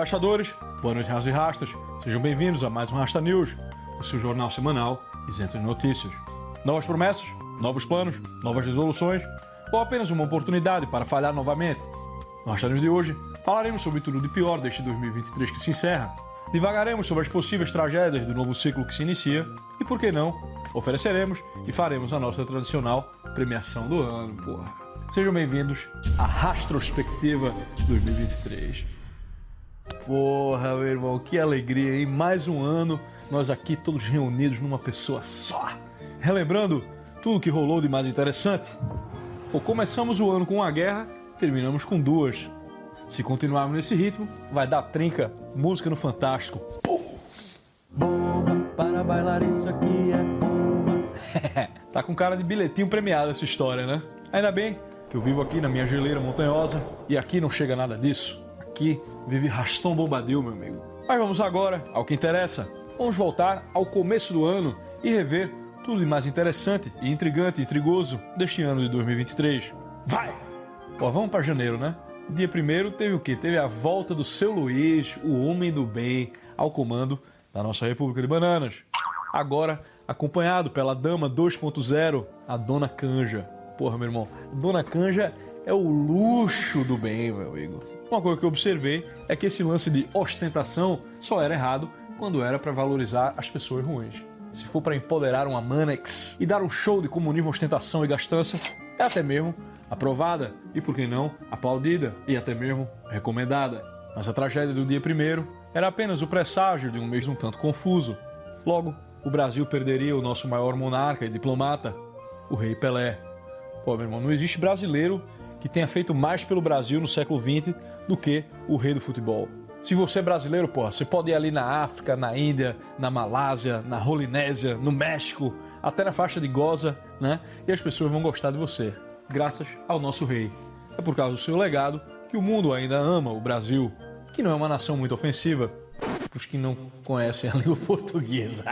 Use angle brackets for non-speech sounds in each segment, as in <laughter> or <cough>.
Embaixadores. Boa noite, Rastos e Rastas. Sejam bem-vindos a mais um Rasta News, o seu jornal semanal isento de notícias. Novas promessas, novos planos, novas resoluções ou apenas uma oportunidade para falhar novamente? No Rasta News de hoje, falaremos sobre tudo de pior deste 2023 que se encerra. Divagaremos sobre as possíveis tragédias do novo ciclo que se inicia e, por que não, ofereceremos e faremos a nossa tradicional premiação do ano, porra. Sejam bem-vindos à Rastrospectiva 2023. Porra, meu irmão, que alegria, hein? Mais um ano, nós aqui todos reunidos numa pessoa só. Relembrando tudo que rolou de mais interessante. Ou começamos o ano com uma guerra, terminamos com duas. Se continuarmos nesse ritmo, vai dar trinca, música no Fantástico. Pum! Bomba para bailar isso aqui é bomba. <laughs> tá com cara de bilhetinho premiado essa história, né? Ainda bem que eu vivo aqui na minha geleira montanhosa e aqui não chega nada disso aqui vive Rastão Bombadil, meu amigo. Mas vamos agora ao que interessa. Vamos voltar ao começo do ano e rever tudo de mais interessante e intrigante e intrigoso deste ano de 2023. Vai! Pô, vamos para janeiro, né? Dia primeiro teve o quê? Teve a volta do seu Luiz, o homem do bem, ao comando da nossa República de Bananas. Agora acompanhado pela dama 2.0, a Dona Canja. Porra, meu irmão, Dona Canja é o luxo do bem, meu amigo. Uma coisa que eu observei é que esse lance de ostentação só era errado quando era para valorizar as pessoas ruins. Se for para empoderar uma Manex e dar um show de comunismo, ostentação e gastança, é até mesmo aprovada e, por que não, aplaudida e até mesmo recomendada. Mas a tragédia do dia primeiro era apenas o presságio de um mês um tanto confuso. Logo, o Brasil perderia o nosso maior monarca e diplomata, o Rei Pelé. Pô, meu irmão, não existe brasileiro que tenha feito mais pelo Brasil no século XX do que o rei do futebol. Se você é brasileiro, porra, você pode ir ali na África, na Índia, na Malásia, na Rolinésia, no México, até na faixa de Goza, né? E as pessoas vão gostar de você, graças ao nosso rei. É por causa do seu legado que o mundo ainda ama o Brasil, que não é uma nação muito ofensiva para os que não conhecem a <laughs> língua portuguesa.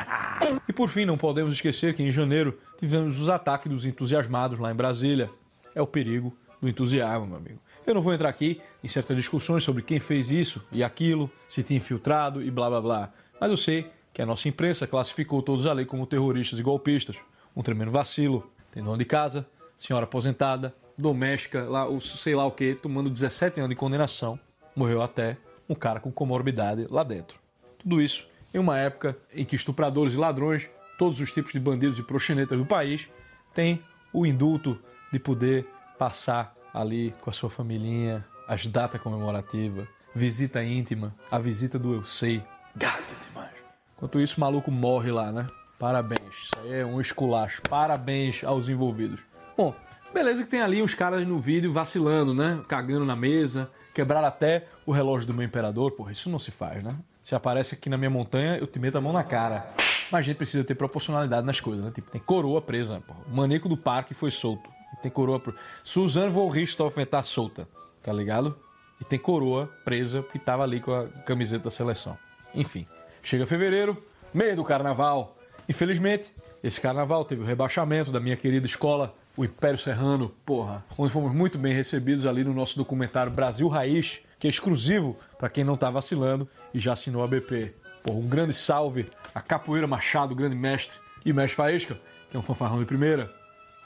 e por fim, não podemos esquecer que em janeiro tivemos os ataques dos entusiasmados lá em Brasília. É o perigo do entusiasmo, meu amigo. Eu não vou entrar aqui em certas discussões sobre quem fez isso e aquilo, se tinha infiltrado e blá blá blá. Mas eu sei que a nossa imprensa classificou todos ali como terroristas e golpistas. Um tremendo vacilo. Tem dono de casa, senhora aposentada, doméstica, lá, sei lá o que, tomando 17 anos de condenação. Morreu até um cara com comorbidade lá dentro. Tudo isso em uma época em que estupradores e ladrões, todos os tipos de bandidos e proxenetas do país, têm o indulto de poder passar ali com a sua família, as datas comemorativas, visita íntima, a visita do eu sei. Gado demais. Enquanto isso, o maluco morre lá, né? Parabéns. Isso aí é um esculacho. Parabéns aos envolvidos. Bom, beleza que tem ali uns caras no vídeo vacilando, né? Cagando na mesa, quebraram até o relógio do meu imperador. Porra, isso não se faz, né? Se aparece aqui na minha montanha, eu te meto a mão na cara. Mas a gente precisa ter proporcionalidade nas coisas, né? Tipo, tem coroa presa? Porra. O maneco do parque foi solto. E tem coroa. Pro... Suzanne von Richthofen tá solta, tá ligado? E tem coroa presa porque tava ali com a camiseta da seleção. Enfim, chega fevereiro, meio do carnaval. Infelizmente, esse carnaval teve o rebaixamento da minha querida escola, o Império Serrano, porra, onde fomos muito bem recebidos ali no nosso documentário Brasil Raiz, que é exclusivo para quem não tá vacilando e já assinou a BP. Porra, um grande salve a Capoeira Machado, grande mestre, e mestre Faísca, que é um fanfarrão de primeira.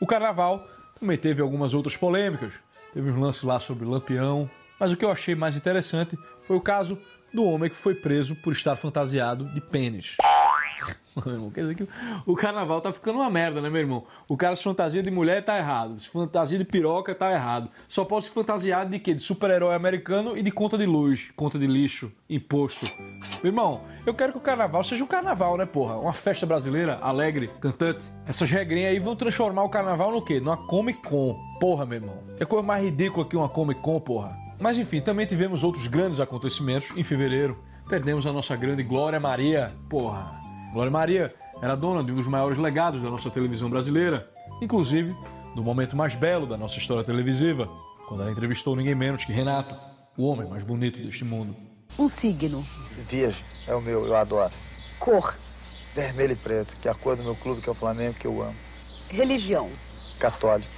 O carnaval também teve algumas outras polêmicas. Teve um lance lá sobre Lampião. Mas o que eu achei mais interessante foi o caso do homem que foi preso por estar fantasiado de pênis. Quer dizer que o carnaval tá ficando uma merda, né, meu irmão? O cara se fantasia de mulher tá errado. Se fantasia de piroca tá errado. Só pode se fantasiar de quê? De super-herói americano e de conta de luz, conta de lixo, imposto. Meu irmão, eu quero que o carnaval seja um carnaval, né, porra? Uma festa brasileira, alegre, cantante. Essas regrinhas aí vão transformar o carnaval no quê? Numa Comic Con. Porra, meu irmão. É coisa mais ridícula que uma Comic Con, porra. Mas enfim, também tivemos outros grandes acontecimentos em fevereiro. Perdemos a nossa grande Glória Maria. Porra. Glória Maria era dona de um dos maiores legados da nossa televisão brasileira, inclusive do momento mais belo da nossa história televisiva, quando ela entrevistou ninguém menos que Renato, o homem mais bonito deste mundo. Um signo. Virgem é o meu, eu adoro. Cor. Vermelho e preto, que é a cor do meu clube, que é o Flamengo, que eu amo. Religião. Católico.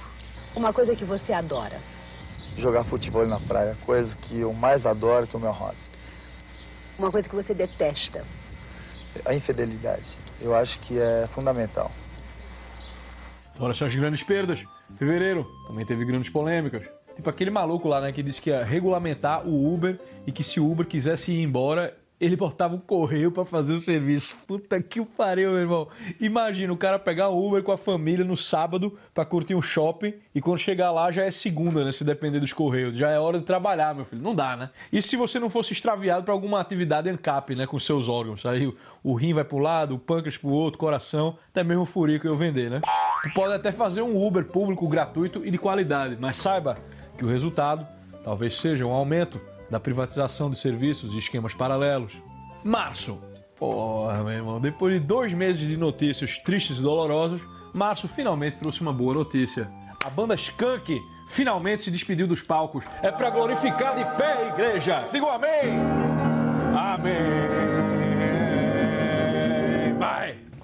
Uma coisa que você adora. Jogar futebol na praia, coisa que eu mais adoro, que é o meu hobby. Uma coisa que você detesta. A infidelidade. Eu acho que é fundamental. Fora essas grandes perdas, fevereiro também teve grandes polêmicas. Tipo aquele maluco lá, né, que disse que ia regulamentar o Uber e que se o Uber quisesse ir embora, ele botava um correio para fazer o serviço. Puta que pariu, meu irmão. Imagina o cara pegar Uber com a família no sábado para curtir um shopping e quando chegar lá já é segunda, né? Se depender dos correios. Já é hora de trabalhar, meu filho. Não dá, né? E se você não fosse extraviado para alguma atividade ANCAP, né? Com seus órgãos. Aí o rim vai pro lado, o pâncreas pro outro, coração, até mesmo o furico eu vender, né? Tu pode até fazer um Uber público gratuito e de qualidade, mas saiba que o resultado talvez seja um aumento da privatização de serviços e esquemas paralelos. Março. Porra, meu irmão, depois de dois meses de notícias tristes e dolorosas, Março finalmente trouxe uma boa notícia. A banda Skunk finalmente se despediu dos palcos. É para glorificar de pé, igreja. Digo amém. Amém.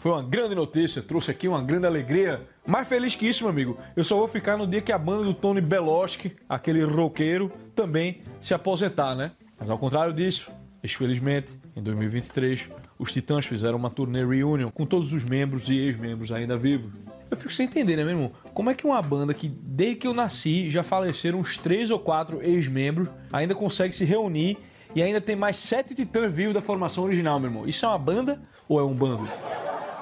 Foi uma grande notícia, trouxe aqui uma grande alegria. Mais feliz que isso, meu amigo, eu só vou ficar no dia que a banda do Tony Beloski, aquele roqueiro, também se aposentar, né? Mas ao contrário disso, infelizmente, em 2023, os Titãs fizeram uma turnê reunion com todos os membros e ex-membros ainda vivos. Eu fico sem entender, né, meu irmão? Como é que uma banda que, desde que eu nasci, já faleceram uns três ou quatro ex-membros, ainda consegue se reunir e ainda tem mais sete titãs vivos da formação original, meu irmão? Isso é uma banda ou é um bando?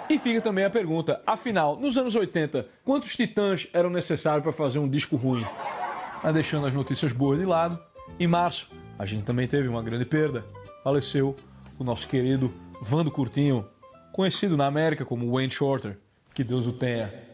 E fica também a pergunta: afinal, nos anos 80, quantos titãs eram necessários para fazer um disco ruim? Mas deixando as notícias boas de lado, em março a gente também teve uma grande perda. Faleceu o nosso querido Vando Curtinho, conhecido na América como Wayne Shorter. Que Deus o tenha.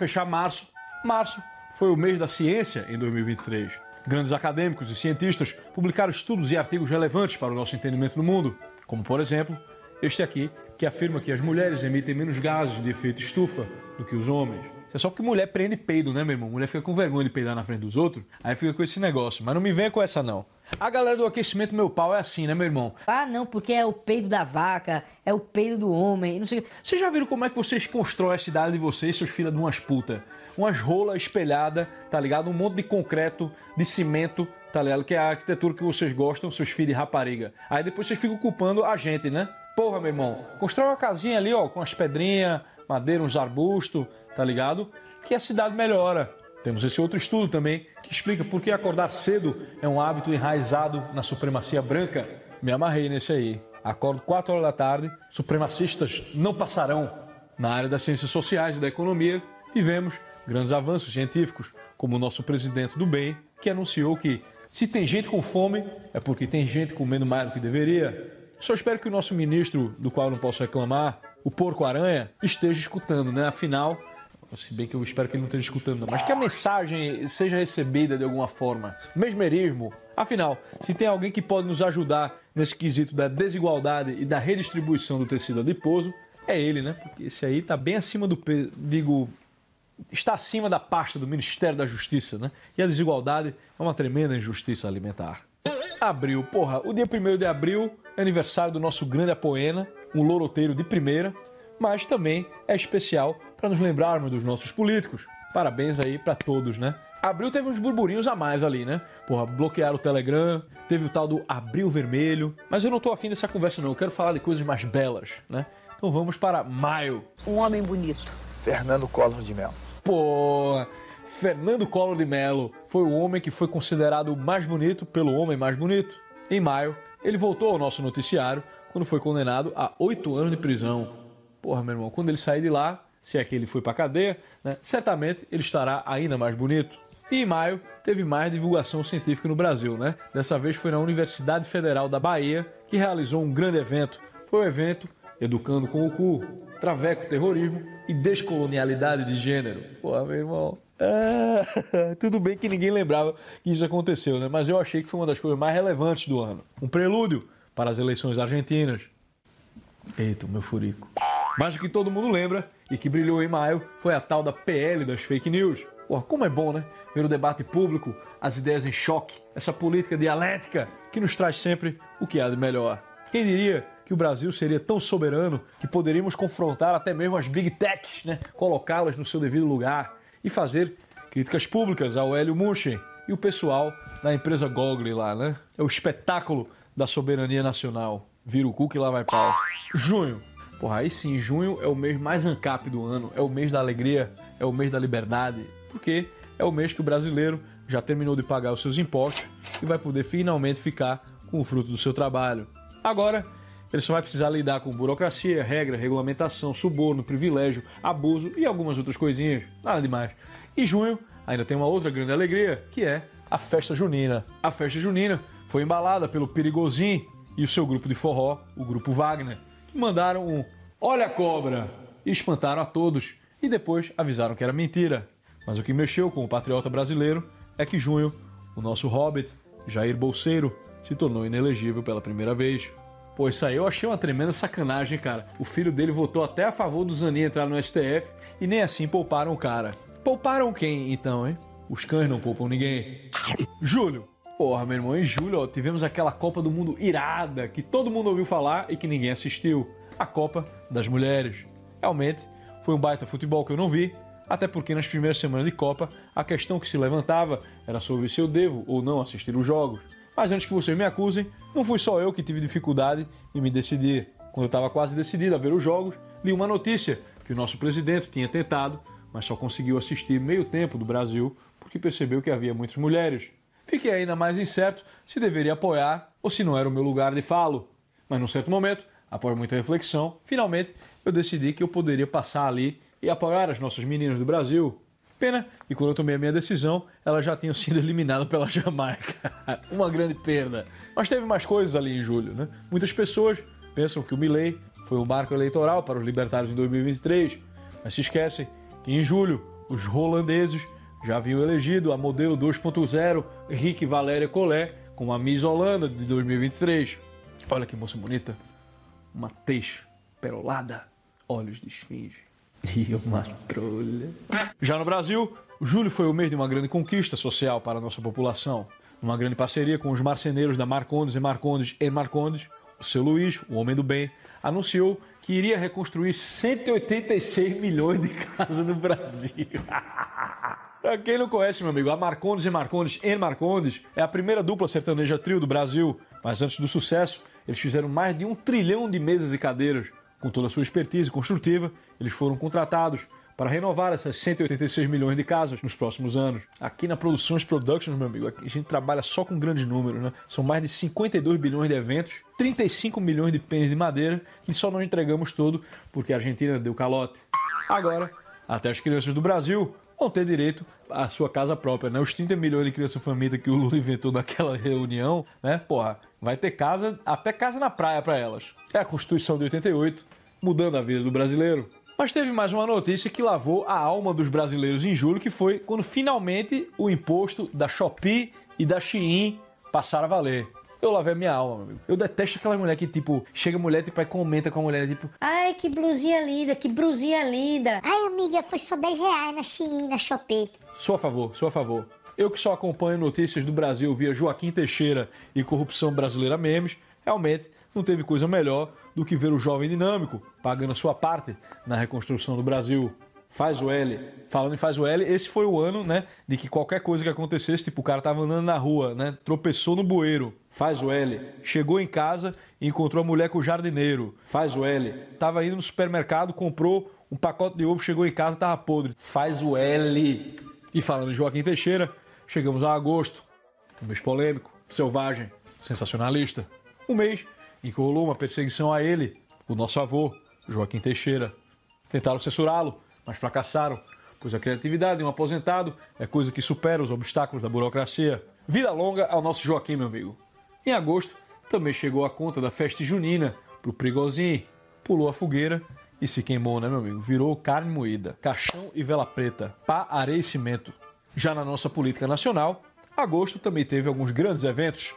Fechar março, março foi o mês da ciência em 2023. Grandes acadêmicos e cientistas publicaram estudos e artigos relevantes para o nosso entendimento do mundo, como por exemplo este aqui, que afirma que as mulheres emitem menos gases de efeito estufa do que os homens. É só porque mulher prende peido, né, meu irmão? Mulher fica com vergonha de peidar na frente dos outros, aí fica com esse negócio. Mas não me venha com essa, não. A galera do aquecimento meu pau é assim, né, meu irmão? Ah, não, porque é o peido da vaca, é o peido do homem, não sei o quê. Vocês já viram como é que vocês constroem a cidade de vocês, seus filhos de umas putas? Umas rolas espelhadas, tá ligado? Um monte de concreto, de cimento, tá ligado? Que é a arquitetura que vocês gostam, seus filhos de rapariga. Aí depois vocês ficam culpando a gente, né? Porra, meu irmão, constrói uma casinha ali, ó, com as pedrinhas, madeira, uns arbustos, tá ligado? Que a cidade melhora. Temos esse outro estudo também que explica por que acordar cedo é um hábito enraizado na supremacia branca. Me amarrei nesse aí. Acordo 4 horas da tarde, supremacistas não passarão. Na área das ciências sociais e da economia, tivemos grandes avanços científicos, como o nosso presidente do bem, que anunciou que se tem gente com fome, é porque tem gente comendo mais do que deveria. Só espero que o nosso ministro, do qual não posso reclamar, o porco-aranha, esteja escutando, né? Afinal, se bem que eu espero que ele não esteja escutando, mas que a mensagem seja recebida de alguma forma. Mesmerismo. Afinal, se tem alguém que pode nos ajudar nesse quesito da desigualdade e da redistribuição do tecido adiposo, é ele, né? Porque esse aí tá bem acima do peso, digo, está acima da pasta do Ministério da Justiça, né? E a desigualdade é uma tremenda injustiça alimentar. Abril, porra, o dia 1 de abril é aniversário do nosso grande apoena, um loroteiro de primeira, mas também é especial para nos lembrarmos dos nossos políticos. Parabéns aí para todos, né? Abril teve uns burburinhos a mais ali, né? Porra, bloquearam o Telegram, teve o tal do Abril Vermelho, mas eu não tô afim dessa conversa não, eu quero falar de coisas mais belas, né? Então vamos para maio. Um homem bonito. Fernando Collor de Mello. Pô, Fernando Collor de Mello foi o homem que foi considerado o mais bonito pelo homem mais bonito. Em maio, ele voltou ao nosso noticiário quando foi condenado a oito anos de prisão. Porra, meu irmão, quando ele sair de lá, se é que ele foi pra cadeia, né, certamente ele estará ainda mais bonito. E em maio teve mais divulgação científica no Brasil, né? Dessa vez foi na Universidade Federal da Bahia que realizou um grande evento. Foi o evento Educando com o Cu, Traveco Terrorismo e Descolonialidade de Gênero. Porra, meu irmão. Ah, <laughs> tudo bem que ninguém lembrava que isso aconteceu, né? Mas eu achei que foi uma das coisas mais relevantes do ano. Um prelúdio para as eleições argentinas. Eita, o meu furico. Mas o que todo mundo lembra e que brilhou em maio foi a tal da PL das fake news. Porra, como é bom, né? Ver o debate público, as ideias em choque, essa política dialética que nos traz sempre o que há de melhor. Quem diria que o Brasil seria tão soberano que poderíamos confrontar até mesmo as big techs, né? colocá-las no seu devido lugar e fazer críticas públicas ao Hélio Munchen e o pessoal da empresa Google lá, né? É o espetáculo da soberania nacional. Vira o cu que lá vai pau. Junho. Porra, aí sim, junho é o mês mais ancap do ano, é o mês da alegria, é o mês da liberdade, porque é o mês que o brasileiro já terminou de pagar os seus impostos e vai poder finalmente ficar com o fruto do seu trabalho. Agora, ele só vai precisar lidar com burocracia, regra, regulamentação, suborno, privilégio, abuso e algumas outras coisinhas. Nada demais. E junho ainda tem uma outra grande alegria, que é a festa junina. A festa junina foi embalada pelo Perigozinho e o seu grupo de forró, o grupo Wagner, que mandaram um Olha a cobra! e espantaram a todos e depois avisaram que era mentira. Mas o que mexeu com o patriota brasileiro é que junho, o nosso hobbit, Jair Bolseiro, se tornou inelegível pela primeira vez. Pô, isso aí eu achei uma tremenda sacanagem, cara. O filho dele votou até a favor do Zanin entrar no STF e nem assim pouparam o cara. Pouparam quem, então, hein? Os cães não poupam ninguém. Júlio. Porra, meu irmão, em julho ó, tivemos aquela Copa do Mundo irada que todo mundo ouviu falar e que ninguém assistiu. A Copa das Mulheres. Realmente, foi um baita futebol que eu não vi, até porque nas primeiras semanas de Copa a questão que se levantava era sobre se eu devo ou não assistir os jogos. Mas antes que vocês me acusem, não fui só eu que tive dificuldade em me decidir. Quando eu estava quase decidido a ver os jogos, li uma notícia que o nosso presidente tinha tentado, mas só conseguiu assistir meio tempo do Brasil porque percebeu que havia muitas mulheres. Fiquei ainda mais incerto se deveria apoiar ou se não era o meu lugar de falo. Mas num certo momento, após muita reflexão, finalmente eu decidi que eu poderia passar ali e apoiar as nossas meninas do Brasil. Pena que quando eu tomei a minha decisão, elas já tinham sido eliminadas pela Jamaica. <laughs> Uma grande perda. Mas teve mais coisas ali em julho, né? Muitas pessoas pensam que o Milley foi um marco eleitoral para os libertários em 2023, mas se esquecem que em julho os holandeses já haviam elegido a modelo 2.0 Henrique Valéria Collet como a Miss Holanda de 2023. Olha que moça bonita. Uma teixa perolada, olhos de esfinge. <laughs> E uma trolha. Já no Brasil, julho foi o mês de uma grande conquista social para a nossa população. Numa grande parceria com os marceneiros da Marcondes e Marcondes e Marcondes, o seu Luiz, o homem do bem, anunciou que iria reconstruir 186 milhões de <laughs> casas no Brasil. <laughs> Pra quem não conhece, meu amigo, a Marcondes e Marcondes em Marcondes é a primeira dupla sertaneja trio do Brasil. Mas antes do sucesso, eles fizeram mais de um trilhão de mesas e cadeiras. Com toda a sua expertise construtiva, eles foram contratados para renovar essas 186 milhões de casas nos próximos anos. Aqui na Produções Productions, meu amigo, a gente trabalha só com grandes números, né? São mais de 52 bilhões de eventos, 35 milhões de pênis de madeira e só não entregamos todo porque a Argentina deu calote. Agora, até as crianças do Brasil vão ter direito à sua casa própria, né? Os 30 milhões de criança família que o Lula inventou naquela <laughs> reunião, né? Porra, vai ter casa, até casa na praia para elas. É a Constituição de 88, mudando a vida do brasileiro. Mas teve mais uma notícia que lavou a alma dos brasileiros em julho, que foi quando finalmente o imposto da Shopee e da Shein passaram a valer. Eu lavei a minha alma, meu amigo. Eu detesto aquela mulher que, tipo, chega a mulher tipo, e comenta com a mulher, tipo, Ai, que blusinha linda, que blusinha linda. Ai, amiga, foi só 10 reais na Shein, na Shopee. Sou a favor, sou a favor. Eu que só acompanho notícias do Brasil via Joaquim Teixeira e Corrupção Brasileira Memes, realmente não teve coisa melhor do que ver o jovem dinâmico pagando a sua parte na reconstrução do Brasil. Faz o L. Falando em faz o L, esse foi o ano, né, de que qualquer coisa que acontecesse, tipo, o cara tava andando na rua, né, tropeçou no bueiro, faz o L. Chegou em casa e encontrou a mulher com o jardineiro, faz o L. Tava indo no supermercado, comprou um pacote de ovo, chegou em casa, tava podre, faz o L. E falando em Joaquim Teixeira, chegamos a agosto, um mês polêmico, selvagem, sensacionalista. Um mês em que rolou uma perseguição a ele, o nosso avô, Joaquim Teixeira. Tentaram censurá-lo, mas fracassaram, pois a criatividade de um aposentado é coisa que supera os obstáculos da burocracia. Vida longa ao nosso Joaquim, meu amigo. Em agosto, também chegou a conta da festa junina pro Prigozinho. Pulou a fogueira e se queimou, né, meu amigo? Virou carne moída, caixão e vela preta, pá, areia e cimento. Já na nossa política nacional, agosto também teve alguns grandes eventos.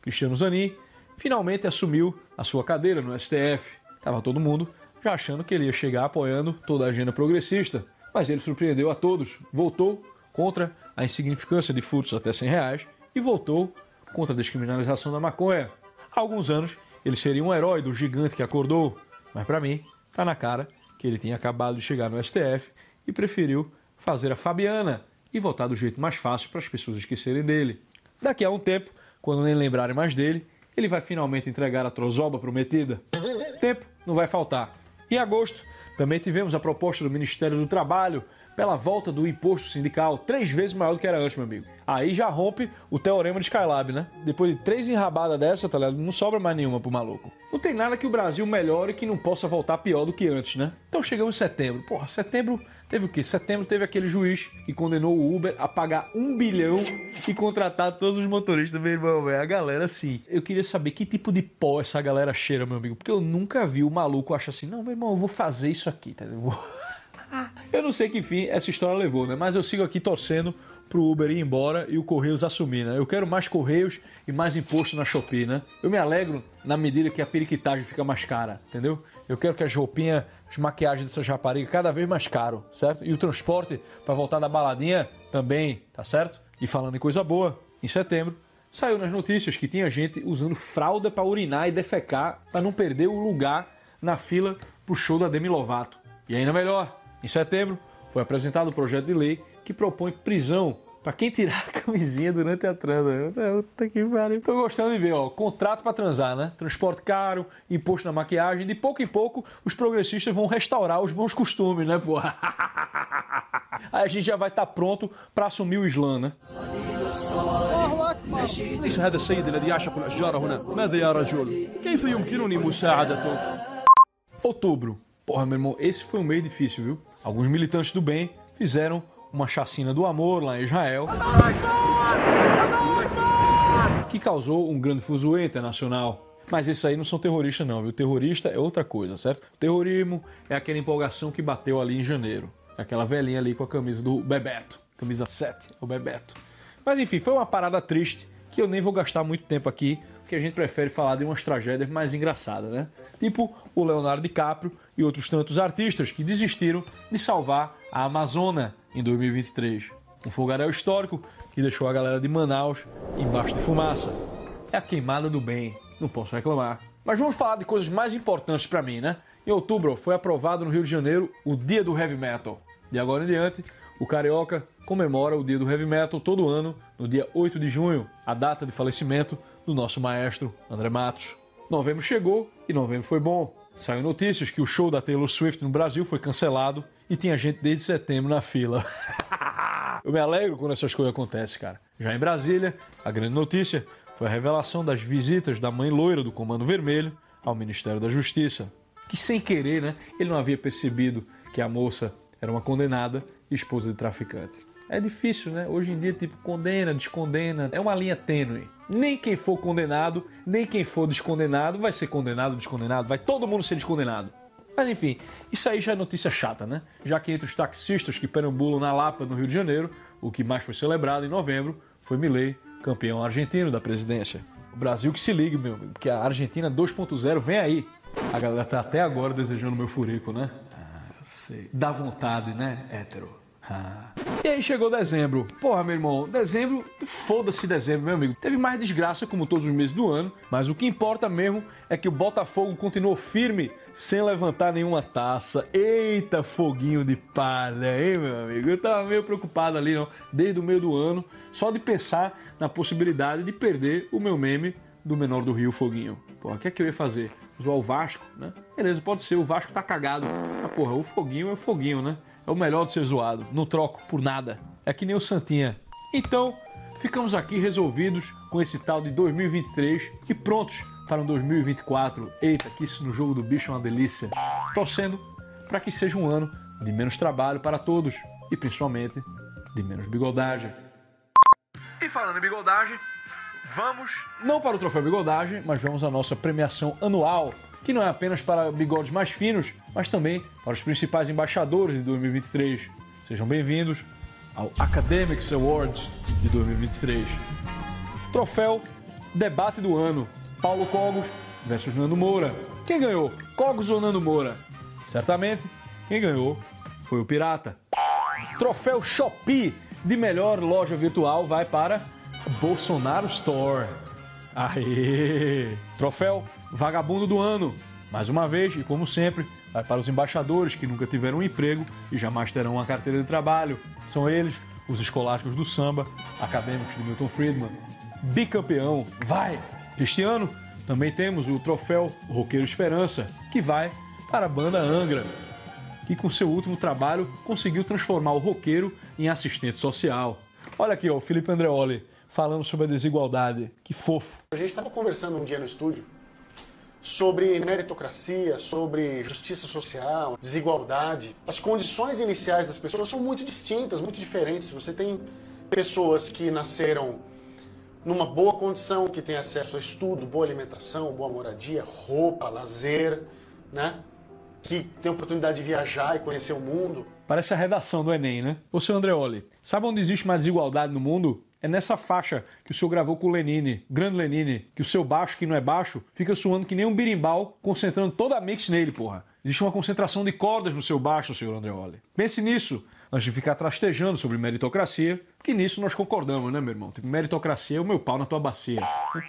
Cristiano Zanin finalmente assumiu a sua cadeira no STF. Tava todo mundo já achando que ele ia chegar apoiando toda a agenda progressista, mas ele surpreendeu a todos, voltou contra a insignificância de furtos até 100 reais e voltou contra a descriminalização da maconha. Há alguns anos ele seria um herói do gigante que acordou, mas para mim tá na cara que ele tinha acabado de chegar no STF e preferiu fazer a Fabiana e votar do jeito mais fácil para as pessoas esquecerem dele. Daqui a um tempo, quando nem lembrarem mais dele, ele vai finalmente entregar a trozoba prometida. Tempo não vai faltar. Em agosto, também tivemos a proposta do Ministério do Trabalho pela volta do imposto sindical, três vezes maior do que era antes, meu amigo. Aí já rompe o teorema de Skylab, né? Depois de três enrabadas dessa, tá ligado? Não sobra mais nenhuma pro maluco. Não tem nada que o Brasil melhore que não possa voltar pior do que antes, né? Então chegamos em setembro. Porra, setembro teve o quê? Setembro teve aquele juiz que condenou o Uber a pagar um bilhão e contratar todos os motoristas, meu irmão, velho. A galera, assim. Eu queria saber que tipo de pó essa galera cheira, meu amigo. Porque eu nunca vi o maluco achar assim, não, meu irmão, eu vou fazer isso aqui, tá? Vou... Eu não sei que fim essa história levou, né? Mas eu sigo aqui torcendo pro Uber ir embora e o Correios assumir, né? Eu quero mais Correios e mais imposto na Shopee, né? Eu me alegro na medida que a periquitagem fica mais cara, entendeu? Eu quero que as roupinhas, as maquiagens dessas raparigas cada vez mais caro, certo? E o transporte para voltar da baladinha também, tá certo? E falando em coisa boa, em setembro saiu nas notícias que tinha gente usando fralda para urinar e defecar para não perder o lugar na fila pro show da Demi Lovato. E ainda melhor, em setembro, foi apresentado o um projeto de lei que propõe prisão para quem tirar a camisinha durante a transa. Puta que pariu. Tô gostando de ver, ó. Contrato para transar, né? Transporte caro, imposto na maquiagem. De pouco em pouco, os progressistas vão restaurar os bons costumes, né, pô? <laughs> Aí a gente já vai estar tá pronto para assumir o Islã, né? ليس هذا السيد الذي يعشق الأشجار هنا ماذا يا رجل كيف يمكنني مساعدتك Outubro. Porra, meu irmão, esse foi um mês difícil, viu? Alguns militantes do bem fizeram uma chacina do amor lá em Israel que causou um grande fuzuê internacional. Mas esses aí não são terroristas não, viu? Terrorista é outra coisa, certo? Terrorismo é aquela empolgação que bateu ali em janeiro. Aquela velhinha ali com a camisa do Bebeto. Camisa 7, o Bebeto. Mas enfim, foi uma parada triste que eu nem vou gastar muito tempo aqui, porque a gente prefere falar de umas tragédias mais engraçadas, né? Tipo o Leonardo DiCaprio e outros tantos artistas que desistiram de salvar a Amazônia em 2023. Um fogaréu histórico que deixou a galera de Manaus embaixo de fumaça. É a queimada do bem, não posso reclamar. Mas vamos falar de coisas mais importantes para mim, né? Em outubro foi aprovado no Rio de Janeiro o Dia do Heavy Metal. De agora em diante, o Carioca comemora o Dia do Heavy Metal todo ano, no dia 8 de junho, a data de falecimento do nosso maestro André Matos. Novembro chegou e novembro foi bom. Saiu notícias que o show da Taylor Swift no Brasil foi cancelado e tinha gente desde setembro na fila. <laughs> Eu me alegro quando essas coisas acontecem, cara. Já em Brasília, a grande notícia foi a revelação das visitas da mãe loira do Comando Vermelho ao Ministério da Justiça. Que sem querer, né, ele não havia percebido que a moça era uma condenada e esposa de traficante. É difícil, né? Hoje em dia, tipo, condena, descondena, é uma linha tênue. Nem quem for condenado, nem quem for descondenado vai ser condenado, descondenado, vai todo mundo ser descondenado. Mas enfim, isso aí já é notícia chata, né? Já que entre os taxistas que perambulam na Lapa, no Rio de Janeiro, o que mais foi celebrado em novembro foi Milei, campeão argentino da presidência. O Brasil que se ligue, meu amigo, porque a Argentina 2.0 vem aí. A galera tá até agora desejando meu furico, né? Ah, eu sei. Dá vontade, né, hétero? Ah. E aí chegou dezembro. Porra, meu irmão, dezembro, foda-se dezembro, meu amigo. Teve mais desgraça como todos os meses do ano, mas o que importa mesmo é que o Botafogo continuou firme sem levantar nenhuma taça. Eita, foguinho de palha, hein, meu amigo? Eu tava meio preocupado ali, não, desde o meio do ano, só de pensar na possibilidade de perder o meu meme do menor do Rio, Foguinho. Porra, o que é que eu ia fazer? Zoar o Vasco, né? Beleza, pode ser, o Vasco tá cagado. Mas, porra, o Foguinho é o Foguinho, né? É o melhor de ser zoado. Não troco por nada. É que nem o Santinha. Então, ficamos aqui resolvidos com esse tal de 2023 e prontos para um 2024. Eita, que isso no jogo do bicho é uma delícia. Torcendo para que seja um ano de menos trabalho para todos e principalmente de menos bigodagem. E falando em bigodagem, vamos não para o troféu bigodagem, mas vamos à nossa premiação anual, que não é apenas para bigodes mais finos, mas também para os principais embaixadores de 2023. Sejam bem-vindos ao Academics Awards de 2023. Troféu Debate do Ano: Paulo Cogos versus Nando Moura. Quem ganhou? Cogos ou Nando Moura? Certamente, quem ganhou foi o Pirata. Troféu Shopee de melhor loja virtual vai para Bolsonaro Store. Aê! Troféu Vagabundo do Ano. Mais uma vez, e como sempre, vai para os embaixadores que nunca tiveram um emprego e jamais terão uma carteira de trabalho. São eles, os escolásticos do samba, acadêmicos de Milton Friedman. Bicampeão, vai! Este ano também temos o troféu Roqueiro Esperança, que vai para a banda Angra, que com seu último trabalho conseguiu transformar o roqueiro em assistente social. Olha aqui, ó, o Felipe Andreoli falando sobre a desigualdade. Que fofo. A gente estava conversando um dia no estúdio sobre meritocracia, sobre justiça social, desigualdade. As condições iniciais das pessoas são muito distintas, muito diferentes. Você tem pessoas que nasceram numa boa condição, que têm acesso a estudo, boa alimentação, boa moradia, roupa, lazer, né? Que tem oportunidade de viajar e conhecer o mundo. Parece a redação do Enem, né? Ô, seu Andreoli, sabe onde existe mais desigualdade no mundo? É nessa faixa que o senhor gravou com o Lenine, grande Lenine, que o seu baixo, que não é baixo, fica suando que nem um birimbau, concentrando toda a mix nele, porra. Existe uma concentração de cordas no seu baixo, senhor Andreoli. Pense nisso, antes de ficar trastejando sobre meritocracia, que nisso nós concordamos, né, meu irmão? Tipo, meritocracia é o meu pau na tua bacia.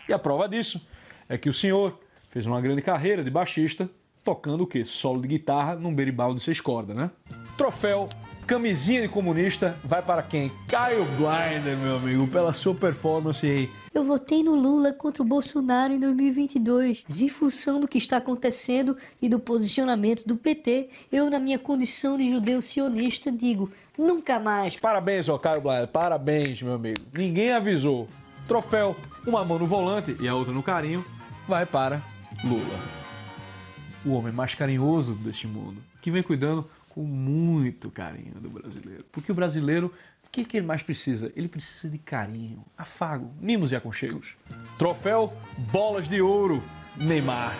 E a prova disso é que o senhor fez uma grande carreira de baixista, tocando o quê? Solo de guitarra num berimbau de seis cordas, né? Troféu Camisinha de comunista vai para quem? Caio Blinder, meu amigo, pela sua performance aí. Eu votei no Lula contra o Bolsonaro em 2022. Em função do que está acontecendo e do posicionamento do PT, eu, na minha condição de judeu sionista, digo: nunca mais. Parabéns, ó, Caio Blinder, parabéns, meu amigo. Ninguém avisou. Troféu, uma mão no volante e a outra no carinho, vai para Lula. O homem mais carinhoso deste mundo, que vem cuidando com muito carinho do brasileiro. Porque o brasileiro, o que, que ele mais precisa? Ele precisa de carinho, afago, mimos e aconchegos. Troféu Bolas de Ouro, Neymar.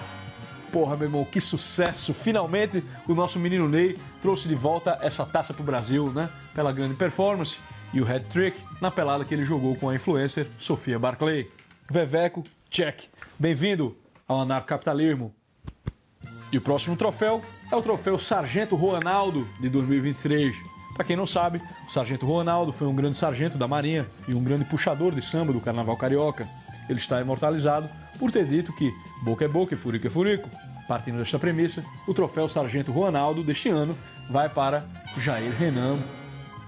Porra, meu irmão, que sucesso! Finalmente o nosso menino Ney trouxe de volta essa taça pro Brasil, né? Pela grande performance e o hat-trick na pelada que ele jogou com a influencer Sofia Barclay. Veveco, check. Bem-vindo ao anarcocapitalismo. E o próximo troféu é o troféu Sargento Ronaldo de 2023. Para quem não sabe, o Sargento Ronaldo foi um grande sargento da Marinha e um grande puxador de samba do Carnaval Carioca. Ele está imortalizado por ter dito que boca é boca e furico é furico. Partindo desta premissa, o troféu Sargento Ronaldo deste ano vai para Jair Renan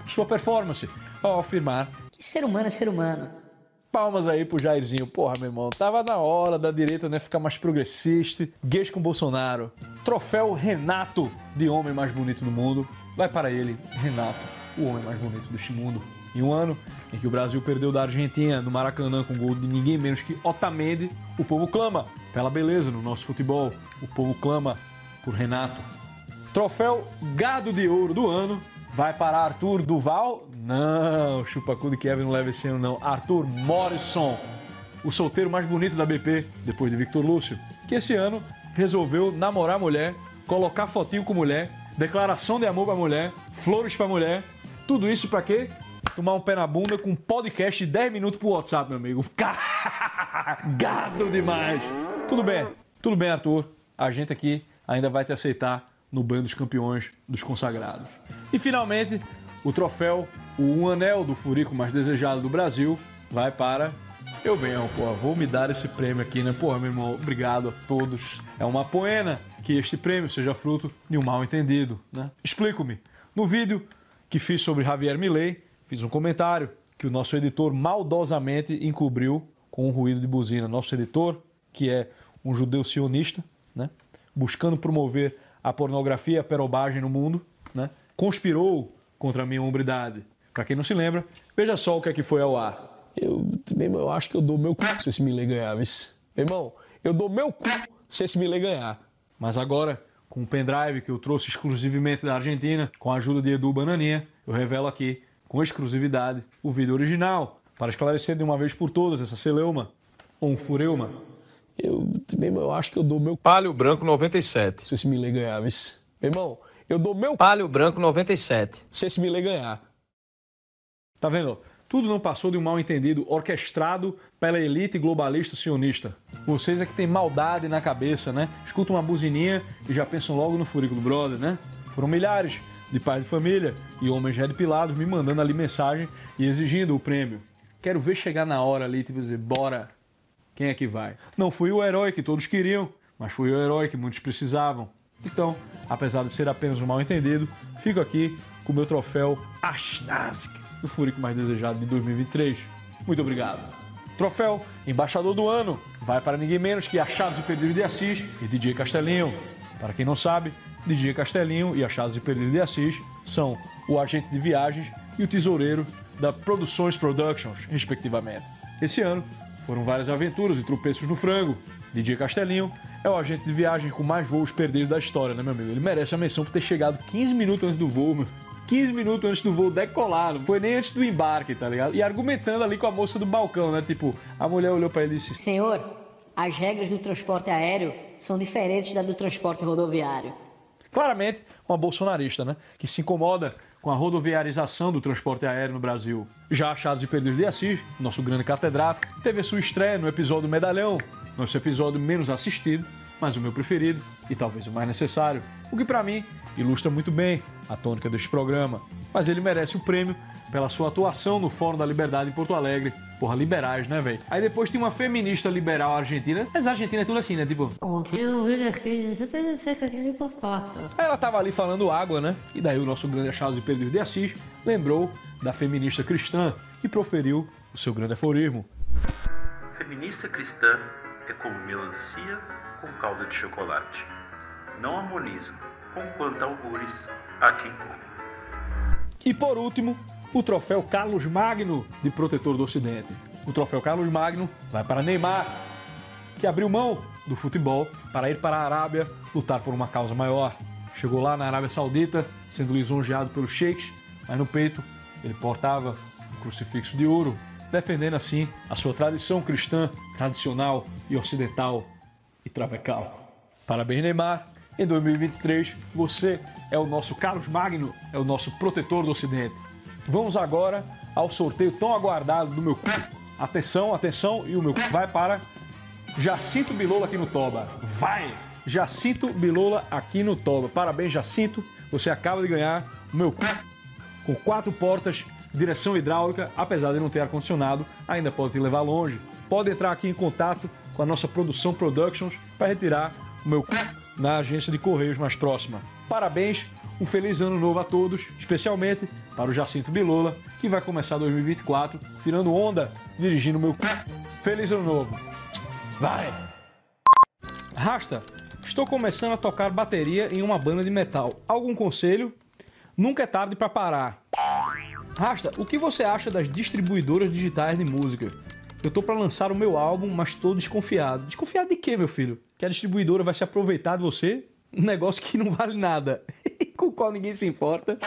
por sua performance ao afirmar Que ser humano é ser humano. Palmas aí pro Jairzinho. Porra, meu irmão, tava na hora da direita né, ficar mais progressista. Gays com Bolsonaro. Troféu Renato de homem mais bonito do mundo. Vai para ele, Renato, o homem mais bonito deste mundo. Em um ano em que o Brasil perdeu da Argentina no Maracanã com gol de ninguém menos que Otamendi, o povo clama pela beleza no nosso futebol. O povo clama por Renato. Troféu Gado de Ouro do ano vai para Arthur Duval. Não, chupacu de Kevin não leva esse ano não. Arthur Morrison, o solteiro mais bonito da BP, depois de Victor Lúcio, que esse ano resolveu namorar mulher, colocar fotinho com mulher, declaração de amor pra mulher, flores pra mulher. Tudo isso pra quê? Tomar um pé na bunda com um podcast de 10 minutos pro WhatsApp, meu amigo. <laughs> Gado demais! Tudo bem, tudo bem, Arthur. A gente aqui ainda vai te aceitar no banho dos campeões dos consagrados. E finalmente, o troféu o um anel do furico mais desejado do Brasil vai para. Eu venho, pô, vou me dar esse prêmio aqui, né? Porra, meu irmão, obrigado a todos. É uma poena que este prêmio seja fruto de um mal entendido, né? Explico-me. No vídeo que fiz sobre Javier Milei, fiz um comentário que o nosso editor maldosamente encobriu com um ruído de buzina. Nosso editor, que é um judeu sionista, né? buscando promover a pornografia a perobagem no mundo, né? conspirou contra a minha hombridade. Para quem não se lembra, veja só o que é que foi ao ar. Eu, meu irmão, eu acho que eu dou meu cu se esse Milei ganhar, viu? Meu irmão, eu dou meu cu se esse Milei ganhar. Mas agora, com o pendrive que eu trouxe exclusivamente da Argentina, com a ajuda de Edu Bananinha, eu revelo aqui, com exclusividade, o vídeo original, para esclarecer de uma vez por todas essa celeuma, ou um fureuma. Eu, meu irmão, eu acho que eu dou meu cu Palio Branco 97. se esse Milei ganhar, viu? Meu irmão, eu dou meu cu Palio Branco 97. se esse Milei ganhar. Tá vendo? Tudo não passou de um mal entendido orquestrado pela elite globalista sionista. Vocês é que tem maldade na cabeça, né? Escutam uma buzininha e já pensam logo no furico do brother, né? Foram milhares de pais de família e homens red pilados me mandando ali mensagem e exigindo o prêmio. Quero ver chegar na hora ali, tipo dizer, bora, quem é que vai? Não fui o herói que todos queriam, mas fui o herói que muitos precisavam. Então, apesar de ser apenas um mal entendido, fico aqui com o meu troféu Ashnask do Furico mais desejado de 2023. Muito obrigado. Troféu Embaixador do Ano vai para ninguém menos que Achados e Perdidos de Assis e DJ Castelinho. Para quem não sabe, DJ Castelinho e Achados e Perdidos de Assis são o agente de viagens e o tesoureiro da Produções Productions, respectivamente. Esse ano foram várias aventuras e tropeços no frango. DJ Castelinho é o agente de viagem com mais voos perdidos da história, né, meu amigo? Ele merece a menção por ter chegado 15 minutos antes do voo, meu. 15 minutos antes do voo decolar, não foi nem antes do embarque, tá ligado? E argumentando ali com a moça do balcão, né? Tipo, a mulher olhou pra ele e disse: Senhor, as regras do transporte aéreo são diferentes da do transporte rodoviário. claramente uma bolsonarista, né? Que se incomoda com a rodoviarização do transporte aéreo no Brasil. Já Achados e Perdidos de Assis, nosso grande catedrático, teve a sua estreia no episódio Medalhão, nosso episódio menos assistido, mas o meu preferido e talvez o mais necessário, o que pra mim ilustra muito bem a tônica deste programa. Mas ele merece o prêmio pela sua atuação no Fórum da Liberdade em Porto Alegre. Porra, liberais, né, velho? Aí depois tem uma feminista liberal argentina. Mas a Argentina é tudo assim, né? Tipo, Aí ela tava ali falando água, né? E daí o nosso grande achado de Pedro de Assis lembrou da feminista cristã que proferiu o seu grande aforismo. Feminista cristã é como melancia com calda de chocolate. Não harmonizam, conquanto algures a quem come. E por último, o troféu Carlos Magno de protetor do Ocidente. O troféu Carlos Magno vai para Neymar, que abriu mão do futebol para ir para a Arábia lutar por uma causa maior. Chegou lá na Arábia Saudita, sendo lisonjeado pelos sheiks, mas no peito ele portava um crucifixo de ouro, defendendo assim a sua tradição cristã, tradicional e ocidental e travecal. Parabéns, Neymar. Em 2023, você é o nosso Carlos Magno, é o nosso protetor do Ocidente. Vamos agora ao sorteio tão aguardado do meu cu. Atenção, atenção, e o meu cu vai para Jacinto Bilola aqui no Toba. Vai! Jacinto Bilola aqui no Toba. Parabéns, Jacinto. Você acaba de ganhar o meu cu com quatro portas, direção hidráulica, apesar de não ter ar-condicionado, ainda pode te levar longe. Pode entrar aqui em contato com a nossa produção Productions para retirar o meu cu na agência de correios mais próxima. Parabéns, um feliz ano novo a todos, especialmente para o Jacinto Bilola, que vai começar 2024 tirando onda, dirigindo meu. Feliz ano novo. Vai! Rasta, estou começando a tocar bateria em uma banda de metal. Algum conselho? Nunca é tarde para parar. Rasta, o que você acha das distribuidoras digitais de música? Eu tô para lançar o meu álbum, mas tô desconfiado. Desconfiado de quê, meu filho? Que a distribuidora vai se aproveitar de você? Um negócio que não vale nada, <laughs> com o qual ninguém se importa.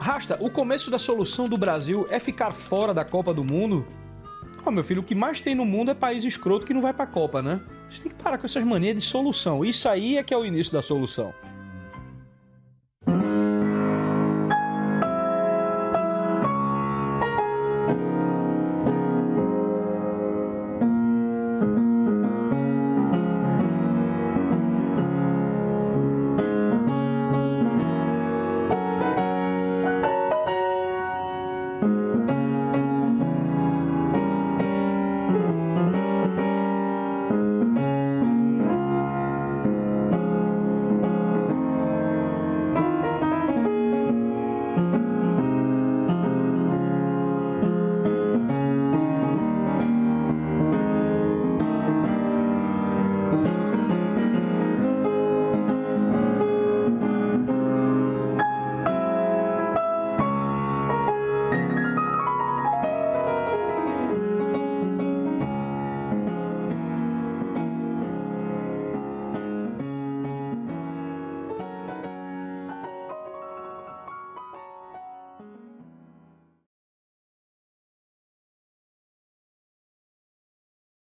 Rasta, o começo da solução do Brasil é ficar fora da Copa do Mundo? Ó, meu filho, o que mais tem no mundo é país escroto que não vai pra Copa, né? Você tem que parar com essas manias de solução. Isso aí é que é o início da solução.